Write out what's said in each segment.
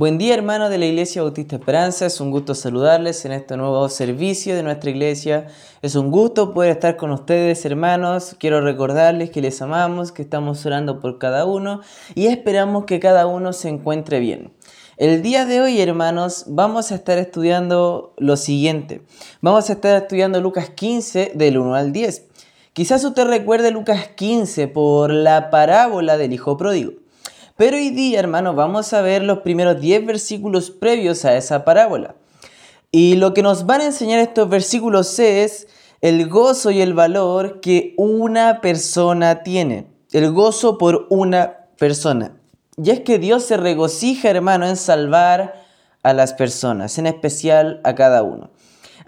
Buen día hermanos de la Iglesia Bautista Esperanza, es un gusto saludarles en este nuevo servicio de nuestra iglesia. Es un gusto poder estar con ustedes hermanos. Quiero recordarles que les amamos, que estamos orando por cada uno y esperamos que cada uno se encuentre bien. El día de hoy, hermanos, vamos a estar estudiando lo siguiente. Vamos a estar estudiando Lucas 15 del 1 al 10. Quizás usted recuerde Lucas 15 por la parábola del Hijo Pródigo. Pero hoy día, hermanos, vamos a ver los primeros 10 versículos previos a esa parábola. Y lo que nos van a enseñar estos versículos es el gozo y el valor que una persona tiene. El gozo por una persona. Y es que Dios se regocija, hermano, en salvar a las personas, en especial a cada uno.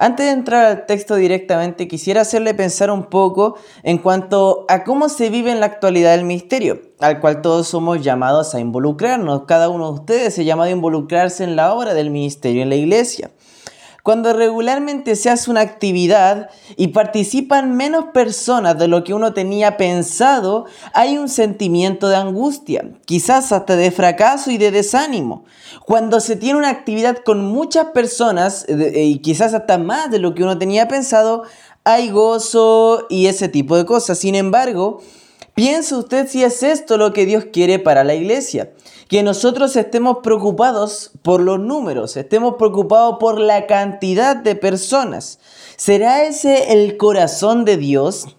Antes de entrar al texto directamente, quisiera hacerle pensar un poco en cuanto a cómo se vive en la actualidad el misterio, al cual todos somos llamados a involucrarnos. Cada uno de ustedes se llama a involucrarse en la obra del ministerio en la iglesia. Cuando regularmente se hace una actividad y participan menos personas de lo que uno tenía pensado, hay un sentimiento de angustia, quizás hasta de fracaso y de desánimo. Cuando se tiene una actividad con muchas personas eh, y quizás hasta más de lo que uno tenía pensado, hay gozo y ese tipo de cosas. Sin embargo, piensa usted si es esto lo que Dios quiere para la iglesia que nosotros estemos preocupados por los números, estemos preocupados por la cantidad de personas. ¿Será ese el corazón de Dios?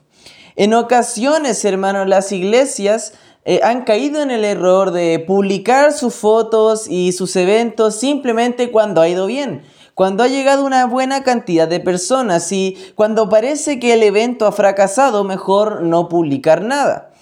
En ocasiones, hermanos, las iglesias eh, han caído en el error de publicar sus fotos y sus eventos simplemente cuando ha ido bien cuando ha llegado una buena cantidad de personas y cuando parece que el evento ha fracasado, mejor no publicar nada.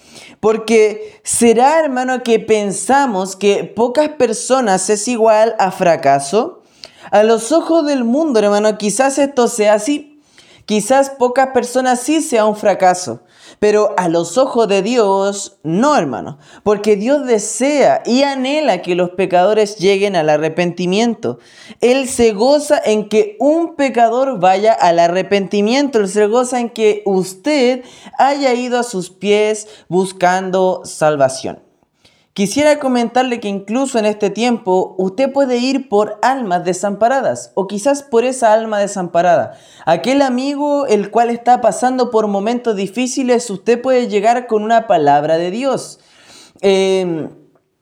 Porque será, hermano, que pensamos que pocas personas es igual a fracaso. A los ojos del mundo, hermano, quizás esto sea así. Quizás pocas personas sí sea un fracaso. Pero a los ojos de Dios, no, hermano, porque Dios desea y anhela que los pecadores lleguen al arrepentimiento. Él se goza en que un pecador vaya al arrepentimiento. Él se goza en que usted haya ido a sus pies buscando salvación. Quisiera comentarle que incluso en este tiempo usted puede ir por almas desamparadas o quizás por esa alma desamparada. Aquel amigo el cual está pasando por momentos difíciles, usted puede llegar con una palabra de Dios. Em,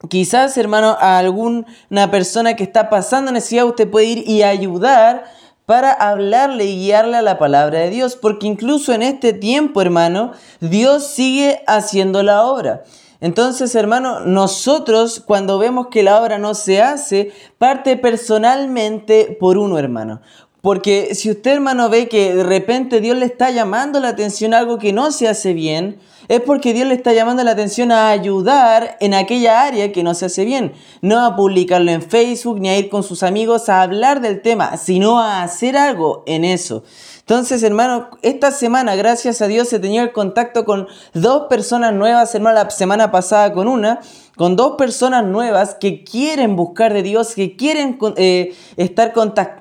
quizás, hermano, a alguna persona que está pasando necesidad, usted puede ir y ayudar para hablarle y guiarle a la palabra de Dios, porque incluso en este tiempo, hermano, Dios sigue haciendo la obra. Entonces, hermano, nosotros cuando vemos que la obra no se hace, parte personalmente por uno, hermano. Porque si usted, hermano, ve que de repente Dios le está llamando la atención a algo que no se hace bien, es porque Dios le está llamando la atención a ayudar en aquella área que no se hace bien. No a publicarlo en Facebook ni a ir con sus amigos a hablar del tema, sino a hacer algo en eso. Entonces, hermano, esta semana, gracias a Dios, he tenido el contacto con dos personas nuevas, hermano, la semana pasada con una, con dos personas nuevas que quieren buscar de Dios, que quieren eh, estar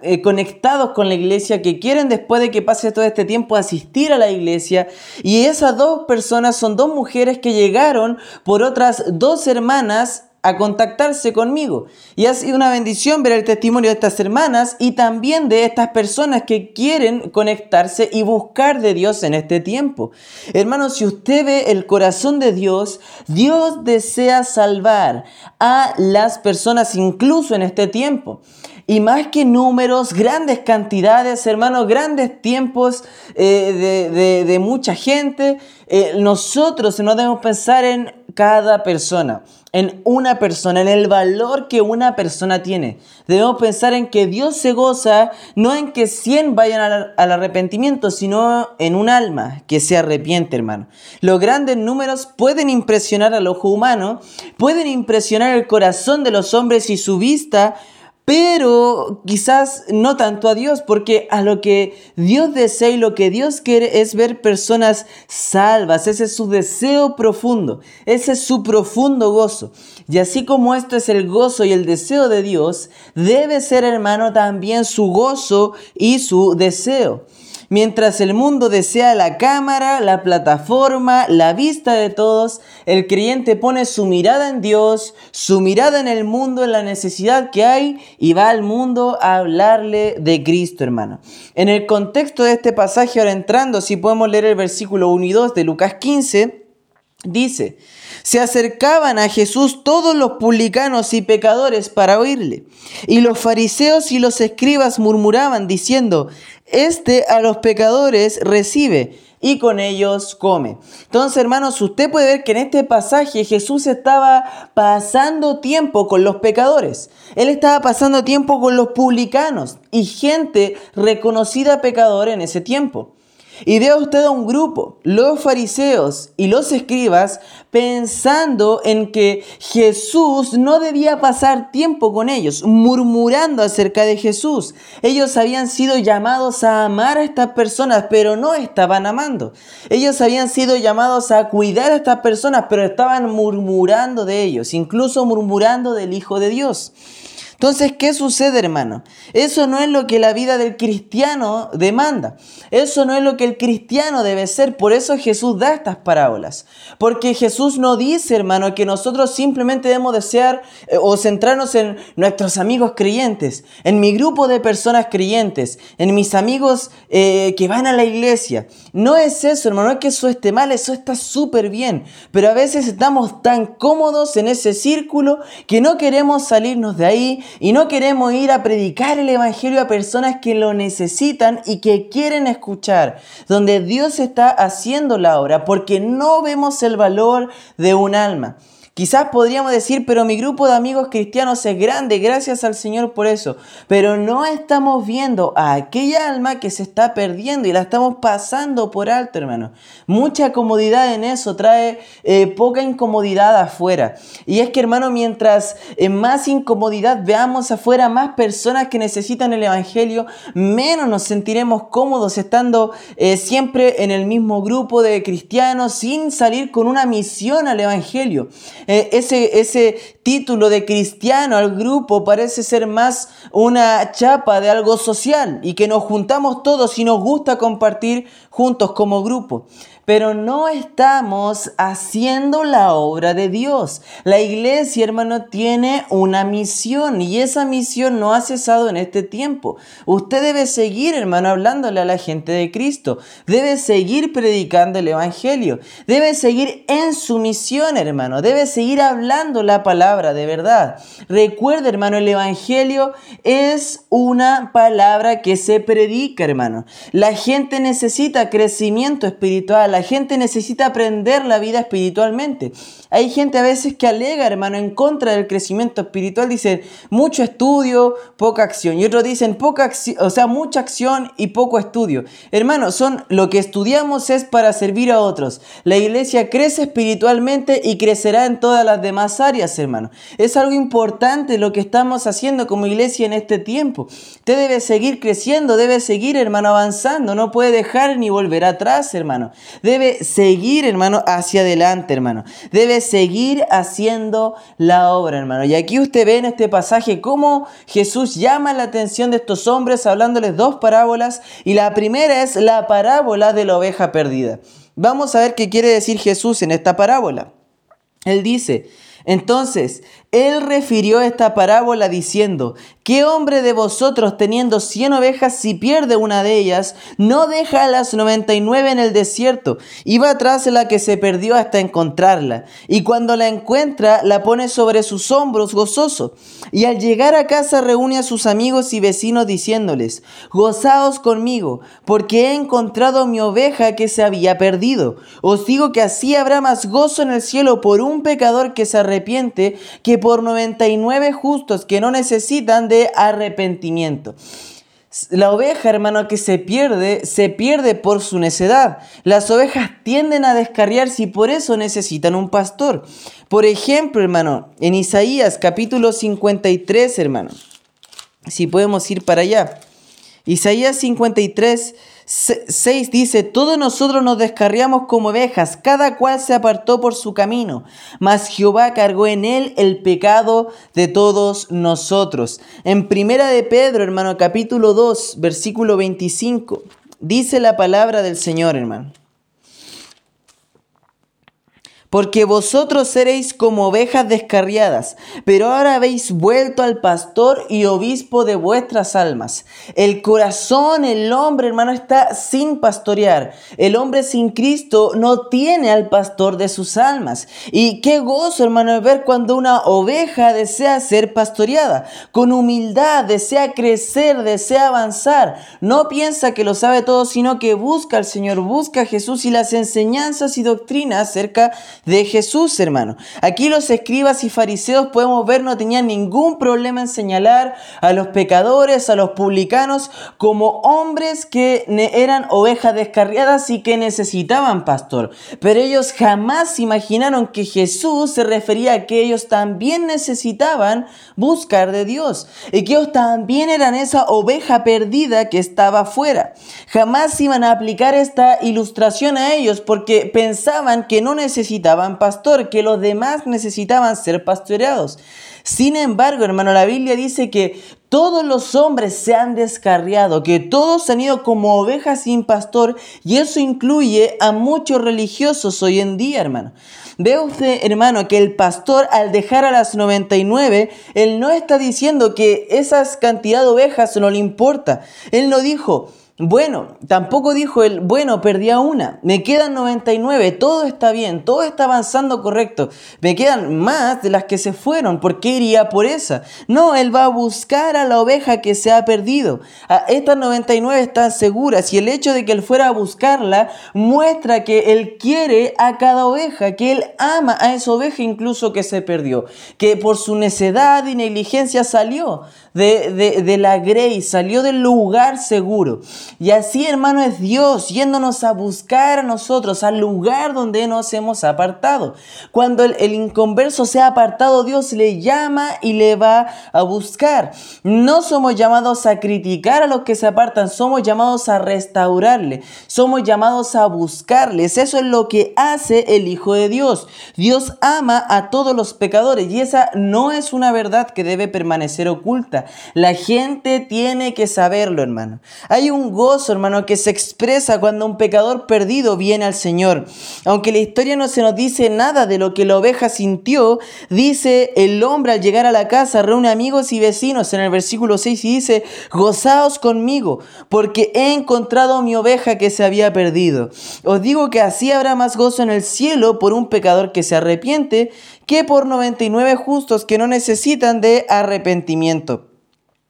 eh, conectados con la iglesia, que quieren después de que pase todo este tiempo asistir a la iglesia. Y esas dos personas son dos mujeres que llegaron por otras dos hermanas a contactarse conmigo. Y ha sido una bendición ver el testimonio de estas hermanas y también de estas personas que quieren conectarse y buscar de Dios en este tiempo. Hermanos, si usted ve el corazón de Dios, Dios desea salvar a las personas incluso en este tiempo. Y más que números, grandes cantidades, hermanos, grandes tiempos eh, de, mucha gente, eh, nosotros no debemos pensar en cada persona en una persona, en el valor que una persona tiene. Debemos pensar en que Dios se goza no en que 100 vayan al, arrepentimiento, sino en un alma que se arrepiente, hermano. Los grandes números pueden impresionar al ojo humano, pueden impresionar el corazón de los hombres y su vista, pero quizás no tanto a Dios, porque a lo que Dios desea y lo que Dios quiere es ver personas salvas, ese es su deseo profundo, ese es su profundo gozo. Y así como esto es el gozo y el deseo de Dios, debe ser hermano también su gozo y su deseo. Mientras el mundo desea la cámara, la plataforma, la vista de todos, el creyente pone su mirada en Dios, su mirada en el mundo, en la necesidad que hay y va al mundo a hablarle de Cristo, hermano. En el contexto de este pasaje, ahora entrando, si podemos leer el versículo 1 y 2 de Lucas 15, dice, se acercaban a Jesús todos los publicanos y pecadores para oírle. Y los fariseos y los escribas murmuraban diciendo, este a los pecadores recibe y con ellos come. Entonces, hermanos, usted puede ver que en este pasaje Jesús estaba pasando tiempo con los pecadores. Él estaba pasando tiempo con los publicanos y gente reconocida pecadora en ese tiempo. Y vea usted a un grupo, los fariseos y los escribas, pensando en que Jesús no debía pasar tiempo con ellos, murmurando acerca de Jesús. Ellos habían sido llamados a amar a estas personas, pero no estaban amando. Ellos habían sido llamados a cuidar a estas personas, pero estaban murmurando de ellos, incluso murmurando del Hijo de Dios. Entonces, ¿qué sucede, hermano? Eso no es lo que la vida del cristiano demanda. Eso no es lo que el cristiano debe ser. Por eso Jesús da estas parábolas. Porque Jesús no dice, hermano, que nosotros simplemente debemos desear eh, o centrarnos en nuestros amigos creyentes, en mi grupo de personas creyentes, en mis amigos eh, que van a la iglesia. No es eso, hermano, no es que eso esté mal, eso está súper bien. Pero a veces estamos tan cómodos en ese círculo que no queremos salirnos de ahí y no queremos ir a predicar el Evangelio a personas que lo necesitan y que quieren escuchar, donde Dios está haciendo la obra, porque no vemos el valor de un alma. Quizás podríamos decir, pero mi grupo de amigos cristianos es grande, gracias al Señor por eso. Pero no estamos viendo a aquella alma que se está perdiendo y la estamos pasando por alto, hermano. Mucha comodidad en eso trae eh, poca incomodidad afuera. Y es que, hermano, mientras en más incomodidad veamos afuera más personas que necesitan el Evangelio, menos nos sentiremos cómodos estando eh, siempre en el mismo grupo de cristianos sin salir con una misión al Evangelio. Eh, ese, ese título de cristiano al grupo parece ser más una chapa de algo social y que nos juntamos todos y nos gusta compartir juntos como grupo pero no estamos haciendo la obra de Dios. La iglesia, hermano, tiene una misión y esa misión no ha cesado en este tiempo. Usted debe seguir, hermano, hablándole a la gente de Cristo. Debe seguir predicando el Evangelio. Debe seguir en su misión, hermano. Debe seguir hablando la palabra de verdad. Recuerde, hermano, el Evangelio es una palabra que se predica, hermano. La gente necesita crecimiento espiritual gente necesita aprender la vida espiritualmente. Hay gente a veces que alega, hermano, en contra del crecimiento espiritual, dicen mucho estudio, poca acción. Y otros dicen poca acción, o sea, mucha acción y poco estudio. Hermano, son lo que estudiamos es para servir a otros. La iglesia crece espiritualmente y crecerá en todas las demás áreas, hermano. Es algo importante lo que estamos haciendo como iglesia en este tiempo. Usted debe seguir creciendo, debe seguir, hermano, avanzando. No puede dejar ni volver atrás, hermano. Debe seguir, hermano, hacia adelante, hermano. Debe seguir haciendo la obra, hermano. Y aquí usted ve en este pasaje cómo Jesús llama la atención de estos hombres hablándoles dos parábolas. Y la primera es la parábola de la oveja perdida. Vamos a ver qué quiere decir Jesús en esta parábola. Él dice, entonces, él refirió esta parábola diciendo, ¿qué hombre de vosotros teniendo cien ovejas si pierde una de ellas, no deja las noventa y nueve en el desierto y va tras la que se perdió hasta encontrarla? Y cuando la encuentra, la pone sobre sus hombros gozoso. Y al llegar a casa reúne a sus amigos y vecinos diciéndoles, gozaos conmigo, porque he encontrado mi oveja que se había perdido. Os digo que así habrá más gozo en el cielo por un pecador que se arrepiente que por 99 justos que no necesitan de arrepentimiento. La oveja, hermano, que se pierde, se pierde por su necedad. Las ovejas tienden a descarriarse y por eso necesitan un pastor. Por ejemplo, hermano, en Isaías capítulo 53, hermano, si podemos ir para allá. Isaías 53, 6 dice, todos nosotros nos descarriamos como ovejas, cada cual se apartó por su camino, mas Jehová cargó en él el pecado de todos nosotros. En primera de Pedro, hermano, capítulo 2, versículo 25. dice la palabra del Señor, hermano. Porque vosotros seréis como ovejas descarriadas, pero ahora habéis vuelto al pastor y obispo de vuestras almas. El corazón, el hombre, hermano, está sin pastorear. El hombre sin Cristo no tiene al pastor de sus almas. Y qué gozo, hermano, ver cuando una oveja desea ser pastoreada. Con humildad, desea crecer, desea avanzar. No piensa que lo sabe todo, sino que busca al Señor, busca a Jesús y las enseñanzas y doctrinas acerca de Jesús, hermano. Aquí los escribas y fariseos podemos ver no tenían ningún problema en señalar a los pecadores, a los publicanos, como hombres que eran ovejas descarriadas y que necesitaban pastor. Pero ellos jamás imaginaron que Jesús se refería a que ellos también necesitaban buscar de Dios y que ellos también eran esa oveja perdida que estaba afuera. Jamás iban a aplicar esta ilustración a ellos porque pensaban que no necesitaban pastor, que los demás necesitaban ser pastoreados. Sin embargo, hermano, la Biblia dice que todos los hombres se han descarriado, que todos han ido como ovejas sin pastor, y eso incluye a muchos religiosos hoy en día, hermano. Ve usted, hermano, que el pastor al dejar a las 99, él no está diciendo que esas cantidad de ovejas no le importa. Él no dijo, bueno, tampoco dijo él, bueno, perdí a una, me quedan 99, todo está bien, todo está avanzando correcto, me quedan más de las que se fueron, ¿por qué iría por esa? No, él va a buscar a la oveja que se ha perdido. Estas 99 están seguras y el hecho de que él fuera a buscarla muestra que él quiere a cada oveja, que él ama a esa oveja incluso que se perdió, que por su necedad y negligencia salió de, de la grey, salió del lugar seguro. Y así, hermano, es Dios yéndonos a buscar a nosotros, al lugar donde nos hemos apartado. Cuando el, el inconverso se ha apartado, Dios le llama y le va a buscar. No somos llamados a criticar a los que se apartan, somos llamados a restaurarle, somos llamados a buscarles. Eso es lo que hace el Hijo de Dios. Dios ama a todos los pecadores y esa no es una verdad que debe permanecer oculta. La gente tiene que saberlo, hermano. Hay un gozo, hermano, que se expresa cuando un pecador perdido viene al Señor. Aunque la historia no se nos dice nada de lo que la oveja sintió, dice el hombre al llegar a la casa, reúne amigos y vecinos en el versículo 6 y dice, gozaos conmigo, porque he encontrado mi oveja que se había perdido. Os digo que así habrá más gozo en el cielo por un pecador que se arrepiente que por 99 justos que no necesitan de arrepentimiento.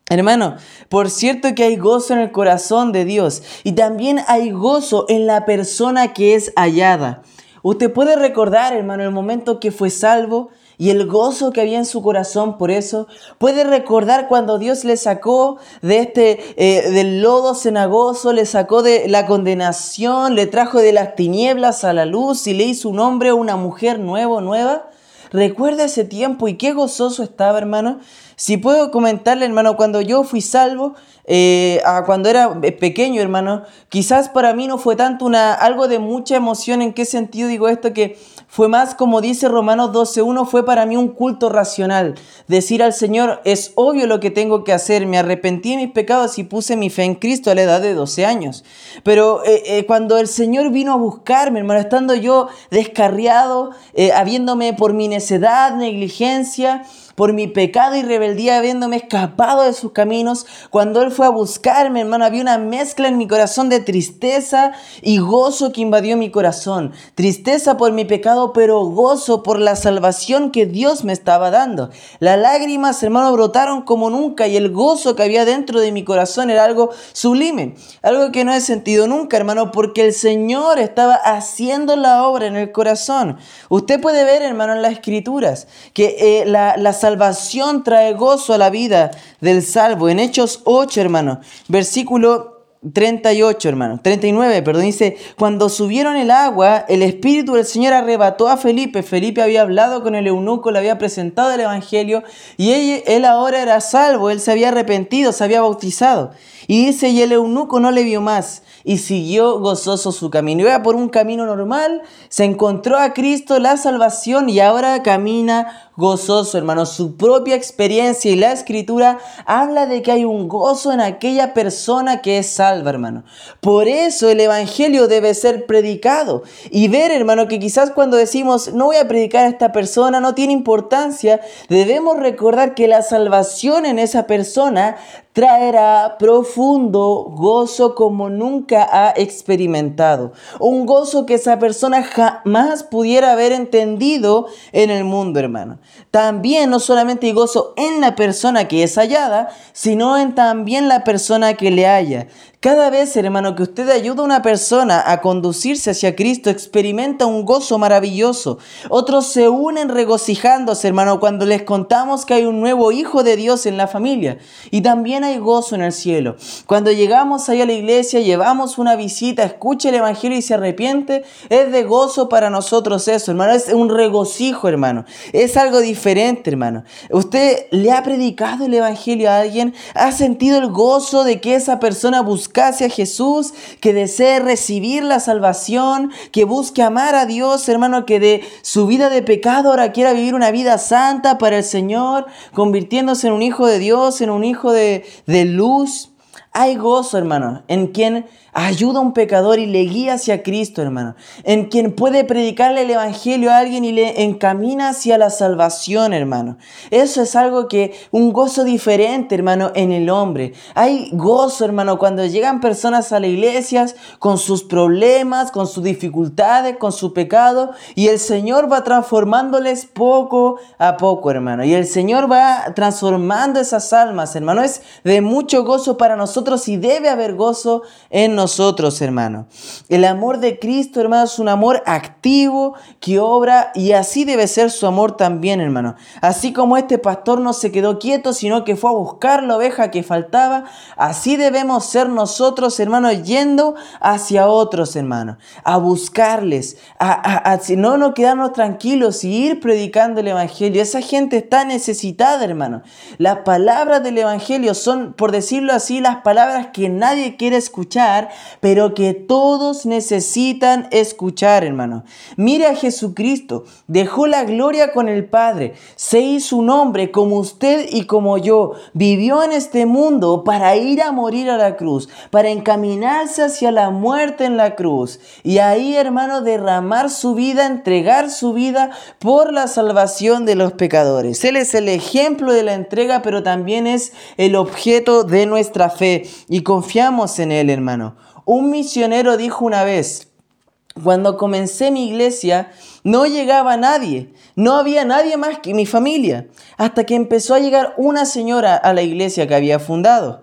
Hermano, por cierto que hay gozo en el corazón de Dios y también hay gozo en la persona que es hallada. Usted puede recordar, hermano, el momento que fue salvo y el gozo que había en su corazón por eso. Puede recordar cuando Dios le sacó de este eh, del lodo cenagoso, le sacó de la condenación, le trajo de las tinieblas a la luz y le hizo un hombre o una mujer nuevo, nueva. Recuerda ese tiempo y qué gozoso estaba, hermano. Si puedo comentarle, hermano, cuando yo fui salvo, eh, a cuando era pequeño, hermano, quizás para mí no fue tanto una, algo de mucha emoción. ¿En qué sentido digo esto? Que fue más, como dice Romanos 12.1, fue para mí un culto racional. Decir al Señor, es obvio lo que tengo que hacer. Me arrepentí de mis pecados y puse mi fe en Cristo a la edad de 12 años. Pero eh, eh, cuando el Señor vino a buscarme, hermano, estando yo descarriado, habiéndome por mi necedad, negligencia, por mi pecado y rebeldía, habiéndome escapado de sus caminos. Cuando Él fue a buscarme, hermano, había una mezcla en mi corazón de tristeza y gozo que invadió mi corazón. Tristeza por mi pecado, pero gozo por la salvación que Dios me estaba dando. Las lágrimas, hermano, brotaron como nunca y el gozo que había dentro de mi corazón era algo sublime. Algo que no he sentido nunca, hermano, porque el Señor estaba haciendo la obra en el corazón. Usted puede ver, hermano, en las escrituras que eh, la, la salvación salvación trae gozo a la vida del salvo. En Hechos 8, hermano, versículo 38, hermano, 39, perdón, dice, cuando subieron el agua, el Espíritu del Señor arrebató a Felipe. Felipe había hablado con el eunuco, le había presentado el Evangelio y él, ahora era salvo, él se había arrepentido, se había bautizado. Y dice, y el eunuco no le vio más y siguió gozoso su camino. Iba por un camino normal, se encontró a Cristo, la salvación y ahora camina gozoso, hermano. Su propia experiencia y la escritura habla de que hay un gozo en aquella persona que es salva hermano. Por eso el Evangelio debe ser predicado. Y ver, hermano, que quizás cuando decimos, no voy a predicar a esta persona, no tiene importancia, debemos recordar que la salvación en esa persona traerá profundo gozo como nunca ha experimentado. Un gozo que esa persona jamás pudiera haber entendido en el mundo, hermano. También no solamente hay gozo en la persona que es hallada, sino en también la persona que le haya. Cada vez, hermano, que usted ayuda a una persona a conducirse hacia Cristo, experimenta un gozo maravilloso. Otros se unen regocijándose, hermano, cuando les contamos que hay un nuevo hijo de Dios en la familia. Y también hay gozo en el cielo. Cuando llegamos ahí a la iglesia, llevamos una visita, escucha el Evangelio y se arrepiente, es de gozo para nosotros eso, hermano. Es un regocijo, hermano. Es algo diferente, hermano. ¿Usted le ha predicado el Evangelio a alguien? ¿Ha sentido el gozo de que esa persona busca buscase a Jesús, que desee recibir la salvación, que busque amar a Dios, hermano, que de su vida de pecado ahora quiera vivir una vida santa para el Señor, convirtiéndose en un hijo de Dios, en un hijo de, de luz. Hay gozo, hermano, en quien ayuda a un pecador y le guía hacia Cristo, hermano. En quien puede predicarle el Evangelio a alguien y le encamina hacia la salvación, hermano. Eso es algo que, un gozo diferente, hermano, en el hombre. Hay gozo, hermano, cuando llegan personas a la iglesia con sus problemas, con sus dificultades, con su pecado, y el Señor va transformándoles poco a poco, hermano. Y el Señor va transformando esas almas, hermano. Es de mucho gozo para nosotros y debe haber gozo en nosotros, hermano. El amor de Cristo, hermano, es un amor activo que obra y así debe ser su amor también, hermano. Así como este pastor no se quedó quieto, sino que fue a buscar la oveja que faltaba, así debemos ser nosotros, hermano, yendo hacia otros, hermano, a buscarles, a, a, no, no quedarnos tranquilos y ir predicando el Evangelio. Esa gente está necesitada, hermano. Las palabras del Evangelio son, por decirlo así, las palabras que nadie quiere pero que todos necesitan escuchar, hermano. Mire a Jesucristo, dejó la gloria con el Padre, se hizo un hombre como usted y como yo, vivió en este mundo para ir a morir a la cruz, para encaminarse hacia la muerte en la cruz y ahí, hermano, derramar su vida, entregar su vida por la salvación de los pecadores. Él es el ejemplo de la entrega, pero también es el objeto de nuestra fe y confiamos en Él, hermano. Un misionero dijo una vez, cuando comencé mi iglesia no llegaba nadie, no había nadie más que mi familia, hasta que empezó a llegar una señora a la iglesia que había fundado.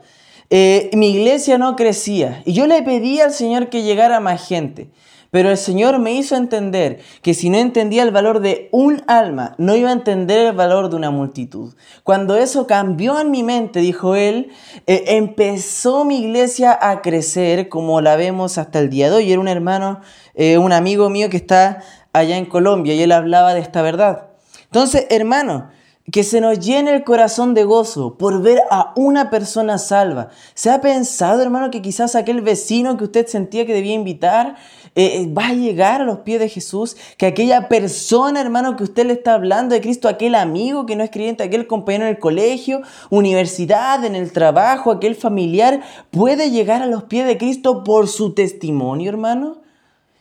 Eh, mi iglesia no crecía y yo le pedí al Señor que llegara más gente. Pero el Señor me hizo entender que si no entendía el valor de un alma, no iba a entender el valor de una multitud. Cuando eso cambió en mi mente, dijo él, eh, empezó mi iglesia a crecer como la vemos hasta el día de hoy. Era un hermano, eh, un amigo mío que está allá en Colombia y él hablaba de esta verdad. Entonces, hermano, que se nos llene el corazón de gozo por ver a una persona salva. ¿Se ha pensado, hermano, que quizás aquel vecino que usted sentía que debía invitar eh, eh, va a llegar a los pies de Jesús? Que aquella persona, hermano, que usted le está hablando de Cristo, aquel amigo que no es creyente, aquel compañero en el colegio, universidad, en el trabajo, aquel familiar, puede llegar a los pies de Cristo por su testimonio, hermano?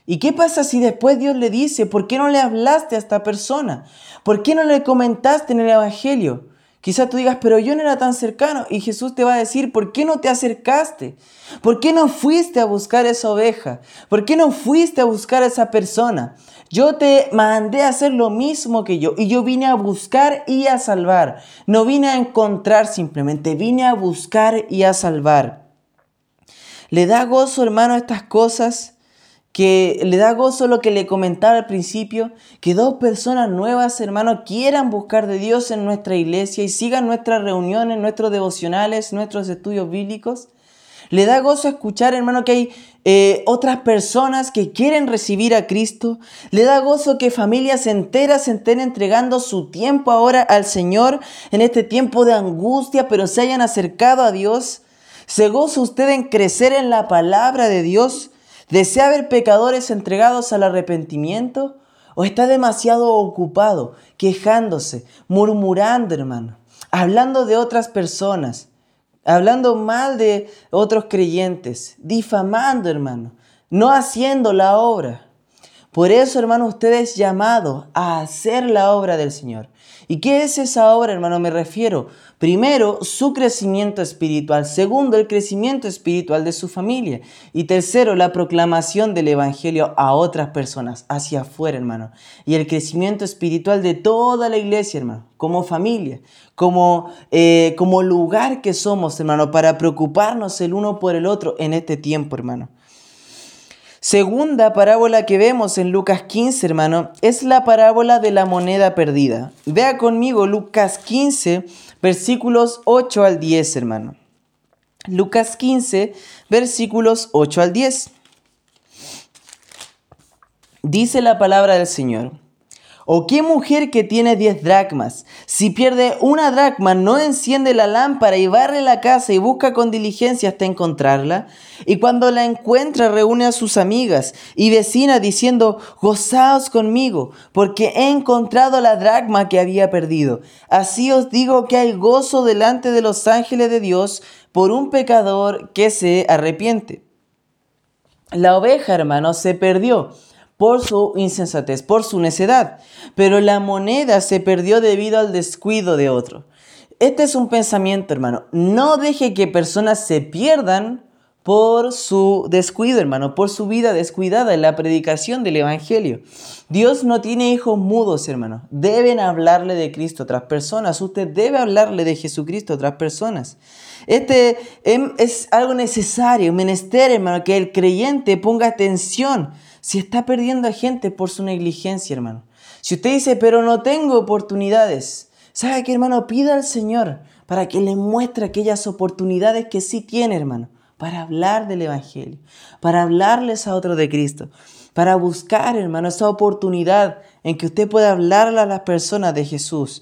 ¿Y qué pasa si después Dios le dice, ¿por qué no le hablaste a esta persona? ¿Por qué no le comentaste en el Evangelio? Quizás tú digas, pero yo no era tan cercano. Y Jesús te va a decir, ¿por qué no te acercaste? ¿Por qué no fuiste a buscar esa oveja? ¿Por qué no fuiste a buscar a esa persona? Yo te mandé a hacer lo mismo que yo. Y yo vine a buscar y a salvar. No vine a encontrar simplemente, vine a buscar y a salvar. ¿Le da gozo, hermano, estas cosas? Que le da gozo lo que le comentaba al principio, que dos personas nuevas, hermanos, quieran buscar de Dios en nuestra iglesia y sigan nuestras reuniones, nuestros devocionales, nuestros estudios bíblicos. Le da gozo escuchar, hermano, que hay eh, otras personas que quieren recibir a Cristo. Le da gozo que familias enteras estén entregando su tiempo ahora al Señor en este tiempo de angustia, pero se hayan acercado a Dios. ¿Se goza usted en crecer en la palabra de Dios? ¿Desea ver pecadores entregados al arrepentimiento? ¿O está demasiado ocupado, quejándose, murmurando, hermano, hablando de otras personas? hablando mal de otros creyentes, difamando, hermano, no haciendo la obra. Por eso, hermano, usted es llamado a hacer la obra del Señor. ¿Y qué es esa obra, hermano? Me refiero, primero, su crecimiento espiritual. Segundo, el crecimiento espiritual de su familia. Y tercero, la proclamación del Evangelio a otras personas, hacia afuera, hermano. Y el crecimiento espiritual de toda la iglesia, hermano, como familia, como, eh, como lugar que somos, hermano, para preocuparnos el uno por el otro en este tiempo, hermano. Segunda parábola que vemos en Lucas 15, hermano, es la parábola de la moneda perdida. Vea conmigo Lucas 15, versículos 8 al 10, hermano. Lucas 15, versículos 8 al 10. Dice la palabra del Señor. ¿O qué mujer que tiene diez dracmas, si pierde una dracma, no enciende la lámpara y barre la casa y busca con diligencia hasta encontrarla? Y cuando la encuentra reúne a sus amigas y vecinas diciendo, gozaos conmigo, porque he encontrado la dracma que había perdido. Así os digo que hay gozo delante de los ángeles de Dios por un pecador que se arrepiente. La oveja, hermano, se perdió por su insensatez, por su necedad, pero la moneda se perdió debido al descuido de otro. Este es un pensamiento, hermano. No deje que personas se pierdan por su descuido, hermano, por su vida descuidada en la predicación del Evangelio. Dios no tiene hijos mudos, hermano. Deben hablarle de Cristo a otras personas. Usted debe hablarle de Jesucristo a otras personas. Este em, es algo necesario, menester, hermano, que el creyente ponga atención si está perdiendo a gente por su negligencia, hermano. Si usted dice, pero no tengo oportunidades, ¿sabe qué, hermano? Pida al Señor para que le muestre aquellas oportunidades que sí tiene, hermano, para hablar del Evangelio, para hablarles a otros de Cristo, para buscar, hermano, esa oportunidad en que usted pueda hablarle a las personas de Jesús.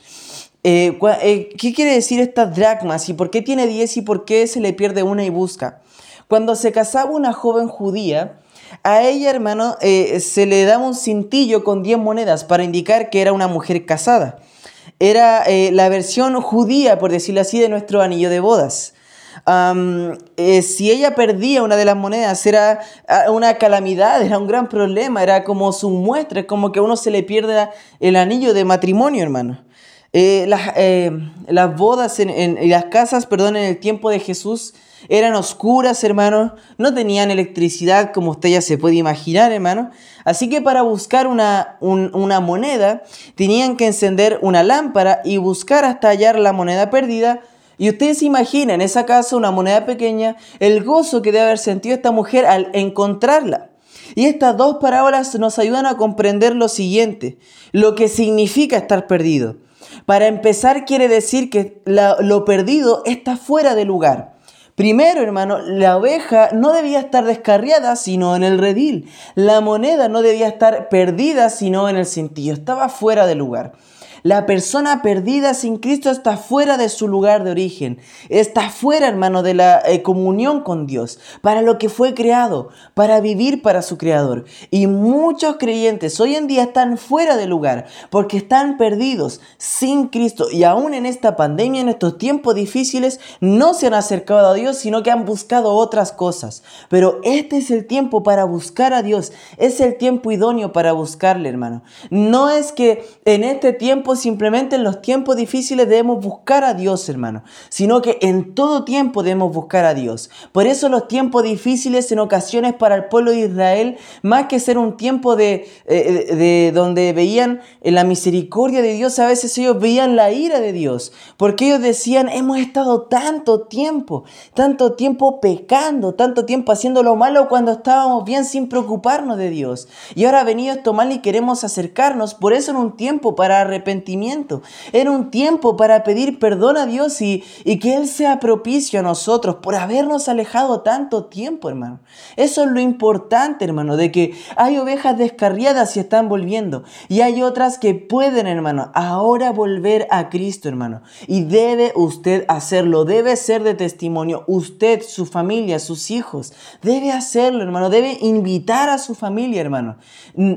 Eh, eh, ¿Qué quiere decir estas dracmas y por qué tiene 10 y por qué se le pierde una y busca? Cuando se casaba una joven judía, a ella, hermano, eh, se le daba un cintillo con 10 monedas para indicar que era una mujer casada. Era eh, la versión judía, por decirlo así, de nuestro anillo de bodas. Eh, si ella perdía una de las monedas era ah, una calamidad, era un gran problema, era como su muestra, es como que a uno se le pierda el anillo de matrimonio, hermano. las, bodas en, las casas, perdón, en el tiempo de Jesús eran oscuras, hermanos, no tenían electricidad como usted ya se puede imaginar, hermano. Así que para buscar una, una moneda tenían que encender una lámpara y buscar hasta hallar la moneda perdida. Y ustedes se imaginan en esa casa una moneda pequeña, el gozo que debe haber sentido esta mujer al encontrarla. Y estas dos parábolas nos ayudan a comprender lo siguiente, lo que significa estar perdido. Para empezar quiere decir que lo perdido está fuera de lugar. Primero, hermano, la oveja no debía estar descarriada, sino en el redil. La moneda no debía estar perdida, sino en el cintillo. Estaba fuera de lugar. La persona perdida sin Cristo está fuera de su lugar de origen. Está fuera, hermano, de la eh, comunión con Dios, para lo que fue creado, para vivir para su Creador. Y muchos creyentes hoy en día están fuera de lugar porque están perdidos sin Cristo. Y aún en esta pandemia, en estos tiempos difíciles, no se han acercado a Dios, sino que han buscado otras cosas. Pero este es el tiempo para buscar a Dios. Es el tiempo idóneo para buscarle, hermano. No es que en este tiempo simplemente en los tiempos difíciles debemos buscar a Dios, hermano, sino que en todo tiempo debemos buscar a Dios. Por eso los tiempos difíciles en ocasiones para el pueblo de Israel, más que ser un tiempo de, eh, de donde veían la misericordia de Dios, a veces ellos veían la ira de Dios, porque ellos decían, hemos estado tanto tiempo, tanto tiempo pecando, tanto tiempo haciendo lo malo cuando estábamos bien sin preocuparnos de Dios. Y ahora ha venido esto mal y queremos acercarnos, por eso en un tiempo para arrepentir era un tiempo para pedir perdón a Dios y, y que Él sea propicio a nosotros por habernos alejado tanto tiempo, hermano. Eso es lo importante, hermano, de que hay ovejas descarriadas y están volviendo. Y hay otras que pueden, hermano, ahora volver a Cristo, hermano. Y debe usted hacerlo, debe ser de testimonio. Usted, su familia, sus hijos, debe hacerlo, hermano. Debe invitar a su familia, hermano,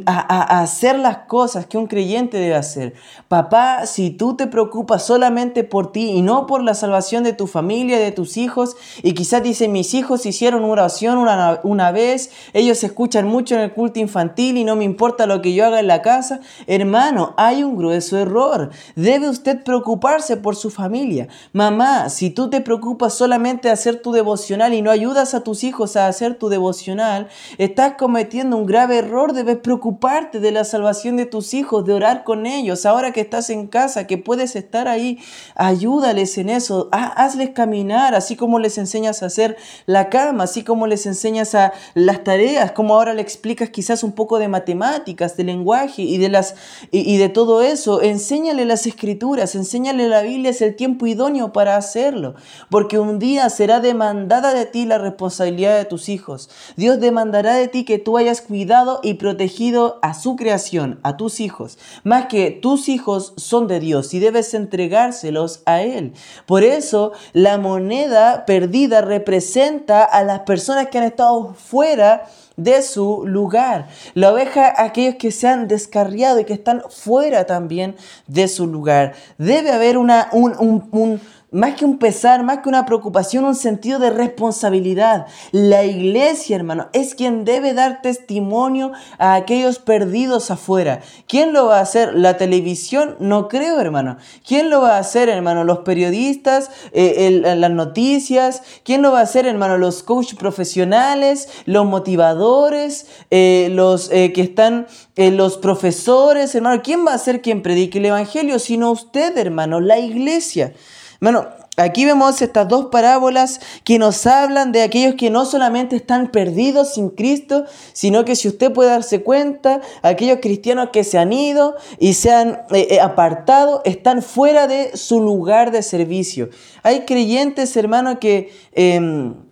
a, a hacer las cosas que un creyente debe hacer papá, si tú te preocupas solamente por ti y no por la salvación de tu familia, de tus hijos, y quizás dice, mis hijos hicieron una oración una, una vez, ellos escuchan mucho en el culto infantil y no me importa lo que yo haga en la casa, hermano, hay un grueso error. Debe usted preocuparse por su familia. Mamá, si tú te preocupas solamente de hacer tu devocional y no ayudas a tus hijos a hacer tu devocional, estás cometiendo un grave error. Debes preocuparte de la salvación de tus hijos, de orar con ellos. Ahora que estás en casa, que puedes estar ahí, ayúdales en eso. Hazles caminar, así como les enseñas a hacer la cama, así como les enseñas a las tareas, como ahora le explicas quizás un poco de matemáticas, de lenguaje y de las y, de todo eso. Enséñale las escrituras, enséñale la Biblia, es el tiempo idóneo para hacerlo, porque un día será demandada de ti la responsabilidad de tus hijos. Dios demandará de ti que tú hayas cuidado y protegido a su creación, a tus hijos, más que tus hijos son de Dios y debes entregárselos a Él. Por eso la moneda perdida representa a las personas que han estado fuera de su lugar. La oveja, aquellos que se han descarriado y que están fuera también de su lugar. Debe haber una, un, un más que un pesar, más que una preocupación, un sentido de responsabilidad. La iglesia, hermano, es quien debe dar testimonio a aquellos perdidos afuera. ¿Quién lo va a hacer? ¿La televisión? No creo, hermano. ¿Quién lo va a hacer, hermano? ¿Los periodistas? Eh, ¿Las noticias? ¿Quién lo va a hacer, hermano? ¿Los coaches profesionales? ¿Los motivadores? Eh, ¿Los eh, que están, los profesores, hermano? ¿Quién va a ser quien predique el Evangelio? Sino usted, hermano, la iglesia. Bueno, aquí vemos estas dos parábolas que nos hablan de aquellos que no solamente están perdidos sin Cristo, sino que si usted puede darse cuenta, aquellos cristianos que se han ido y se han eh, eh, apartado, están fuera de su lugar de servicio. Hay creyentes, hermanos, que... Em,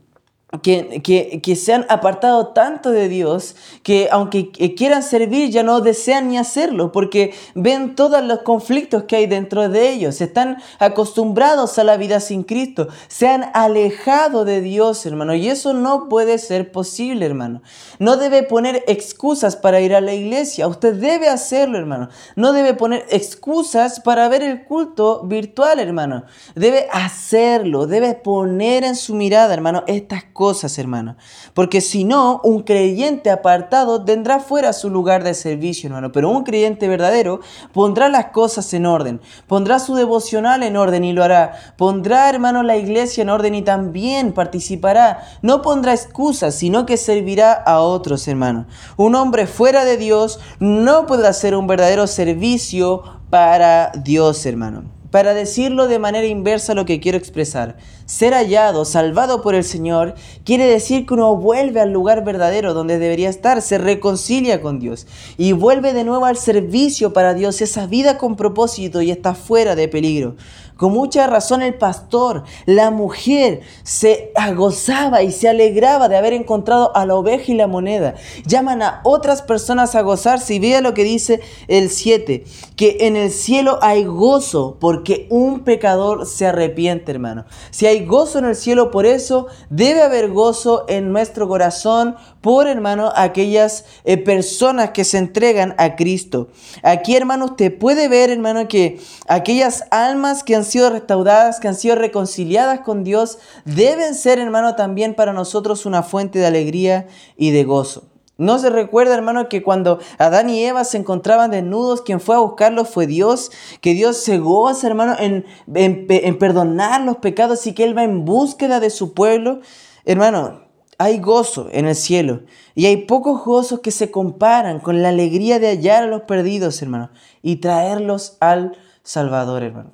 que, que, se han apartado tanto de Dios que aunque quieran servir ya no desean ni hacerlo porque ven todos los conflictos que hay dentro de ellos, están acostumbrados a la vida sin Cristo, se han alejado de Dios, hermano, y eso no puede ser posible, hermano. No debe poner excusas para ir a la iglesia, usted debe hacerlo, hermano. No debe poner excusas para ver el culto virtual, hermano. Debe hacerlo, debe poner en su mirada, hermano, estas cosas cosas, hermano. Porque si no, un creyente apartado tendrá fuera su lugar de servicio, hermano. Pero un creyente verdadero pondrá las cosas en orden, pondrá su devocional en orden y lo hará. Pondrá, hermano, la iglesia en orden y también participará. No pondrá excusas, sino que servirá a otros, hermano. Un hombre fuera de Dios no podrá hacer un verdadero servicio para Dios, hermano. Para decirlo de manera inversa lo que quiero expresar, ser hallado, salvado por el Señor, quiere decir que uno vuelve al lugar verdadero donde debería estar, se reconcilia con Dios y vuelve de nuevo al servicio para Dios, esa vida con propósito y está fuera de peligro. Con mucha razón el pastor, la mujer, se gozaba y se alegraba de haber encontrado a la oveja y la moneda. Llaman a otras personas a gozarse y vea lo que dice el 7, que en el cielo hay gozo porque un pecador se arrepiente, hermano. Si hay gozo en el cielo por eso, debe haber gozo en nuestro corazón por, hermano, aquellas eh, personas que se entregan a Cristo. Aquí, hermano, usted puede ver, hermano, que aquellas almas que han sido restauradas, que han sido reconciliadas con Dios, deben ser, hermano, también para nosotros una fuente de alegría y de gozo. No se recuerda, hermano, que cuando Adán y Eva se encontraban desnudos, quien fue a buscarlos fue Dios, que Dios se goza, hermano, en, en perdonar los pecados y que Él va en búsqueda de su pueblo. Hermano, hay gozo en el cielo y hay pocos gozos que se comparan con la alegría de hallar a los perdidos, hermano, y traerlos al Salvador, hermano.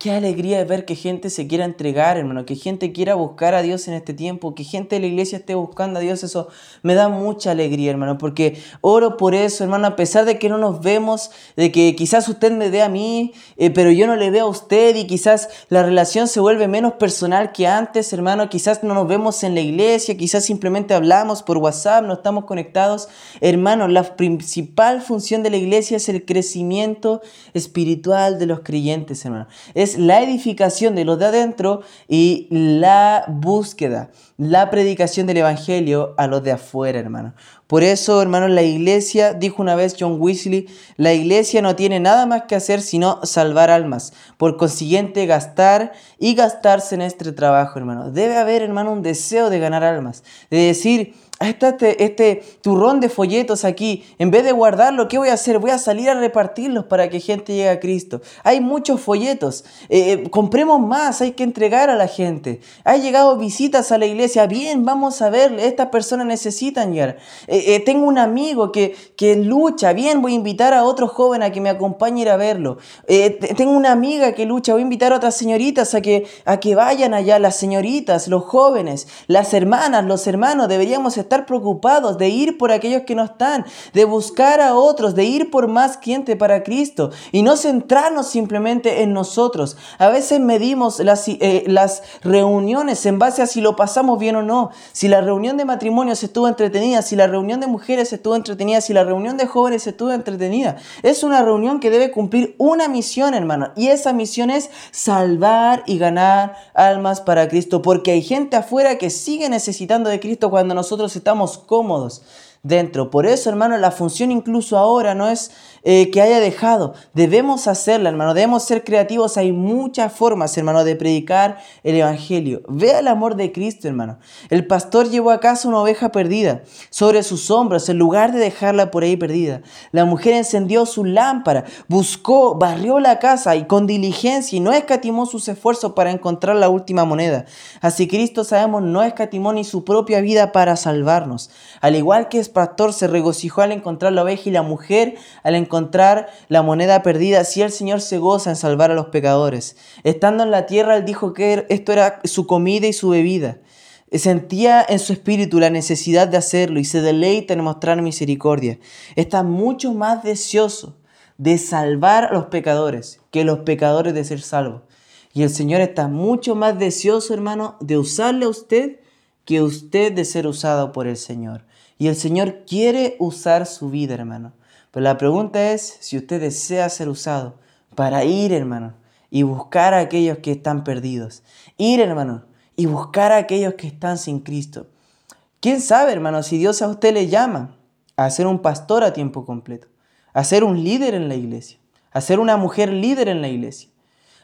Qué alegría de ver que gente se quiera entregar, hermano, que gente quiera buscar a Dios en este tiempo, que gente de la iglesia esté buscando a Dios, eso me da mucha alegría, hermano, porque oro por eso, hermano, a pesar de que no nos vemos, de que quizás usted me ve a mí, eh, pero yo no le veo a usted y quizás la relación se vuelve menos personal que antes, hermano, quizás no nos vemos en la iglesia, quizás simplemente hablamos por WhatsApp, no estamos conectados, hermano, la principal función de la iglesia es el crecimiento espiritual de los creyentes, hermano la edificación de los de adentro y la búsqueda, la predicación del Evangelio a los de afuera, hermano. Por eso, hermanos, la iglesia, dijo una vez John Weasley, la iglesia no tiene nada más que hacer sino salvar almas. Por consiguiente, gastar y gastarse en este trabajo, hermano. Debe haber, hermano, un deseo de ganar almas. De decir, está este, este turrón de folletos aquí. En vez de guardarlo, ¿qué voy a hacer? Voy a salir a repartirlos para que gente llegue a Cristo. Hay muchos folletos. Eh, eh, compremos más, hay que entregar a la gente. Ha llegado visitas a la iglesia. Bien, vamos a ver, estas personas necesitan llegar. Eh, tengo un amigo que, que lucha. Bien, voy a invitar a otro joven a que me acompañe a ir a verlo. tengo una amiga que lucha. Voy a invitar a otras señoritas a que, a que vayan allá. Las señoritas, los jóvenes, las hermanas, los hermanos. Deberíamos estar estar preocupados, de ir por aquellos que no están, de buscar a otros, de ir por más gente para Cristo y no centrarnos simplemente en nosotros. A veces medimos las, eh, las reuniones en base a si lo pasamos bien o no, si la reunión de matrimonios estuvo entretenida, si la reunión de mujeres estuvo entretenida, si la reunión de jóvenes estuvo entretenida. Es una reunión que debe cumplir una misión, hermano, y esa misión es salvar y ganar almas para Cristo, porque hay gente afuera que sigue necesitando de Cristo cuando nosotros estamos cómodos dentro. Por eso, hermano, la función incluso ahora no es eh, que haya dejado. Debemos hacerla, hermano. Debemos ser creativos. Hay muchas formas, hermano, de predicar el Evangelio. Vea el amor de Cristo, hermano. El pastor llevó a casa una oveja perdida sobre sus hombros en lugar de dejarla por ahí perdida. La mujer encendió su lámpara, buscó, barrió la casa y con diligencia y no escatimó sus esfuerzos para encontrar la última moneda. Así Cristo, sabemos, no escatimó ni su propia vida para salvarnos. Al igual que el pastor se regocijó al encontrar la oveja y la mujer al encontrar encontrar la moneda perdida, si el Señor se goza en salvar a los pecadores. Estando en la tierra, Él dijo que esto era su comida y su bebida. Sentía en su espíritu la necesidad de hacerlo y se deleita en mostrar misericordia. Está mucho más deseoso de salvar a los pecadores que los pecadores de ser salvos. Y el Señor está mucho más deseoso, hermano, de usarle a usted que usted de ser usado por el Señor. Y el Señor quiere usar su vida, hermano. Pero la pregunta es si usted desea ser usado para ir, hermano, y buscar a aquellos que están perdidos. Ir, hermano, y buscar a aquellos que están sin Cristo. ¿Quién sabe, hermano, si Dios a usted le llama a ser un pastor a tiempo completo, a ser un líder en la iglesia, a ser una mujer líder en la iglesia?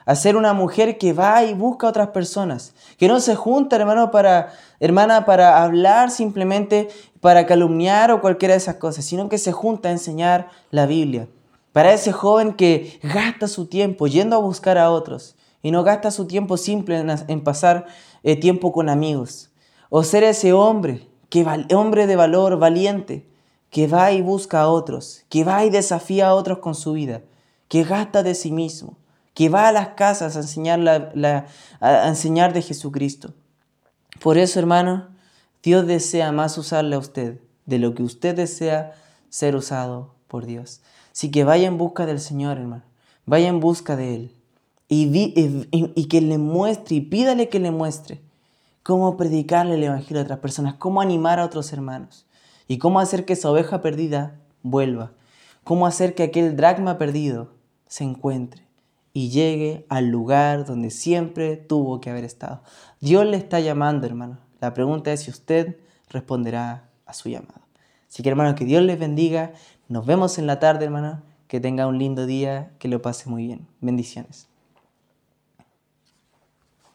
A ser una mujer que va y busca a otras personas, que no se junta, hermano, para, hermana, para hablar simplemente, para calumniar o cualquiera de esas cosas, sino que se junta a enseñar la Biblia. Para ese joven que gasta su tiempo yendo a buscar a otros y no gasta su tiempo simple en, pasar eh, tiempo con amigos. O ser ese hombre, que, hombre de valor, valiente, que va y busca a otros, que va y desafía a otros con su vida, que gasta de sí mismo que va a las casas a enseñar, la, a enseñar de Jesucristo. Por eso, hermano, Dios desea más usarle a usted de lo que usted desea ser usado por Dios. Así que vaya en busca del Señor, hermano. Vaya en busca de Él. Y, y, que le muestre y pídale que le muestre cómo predicarle el Evangelio a otras personas, cómo animar a otros hermanos y cómo hacer que esa oveja perdida vuelva, cómo hacer que aquel dracma perdido se encuentre y llegue al lugar donde siempre tuvo que haber estado. Dios le está llamando, hermano. La pregunta es si usted responderá a su llamado. Así que, hermano, que Dios les bendiga. Nos vemos en la tarde, hermano. Que tenga un lindo día, que lo pase muy bien. Bendiciones.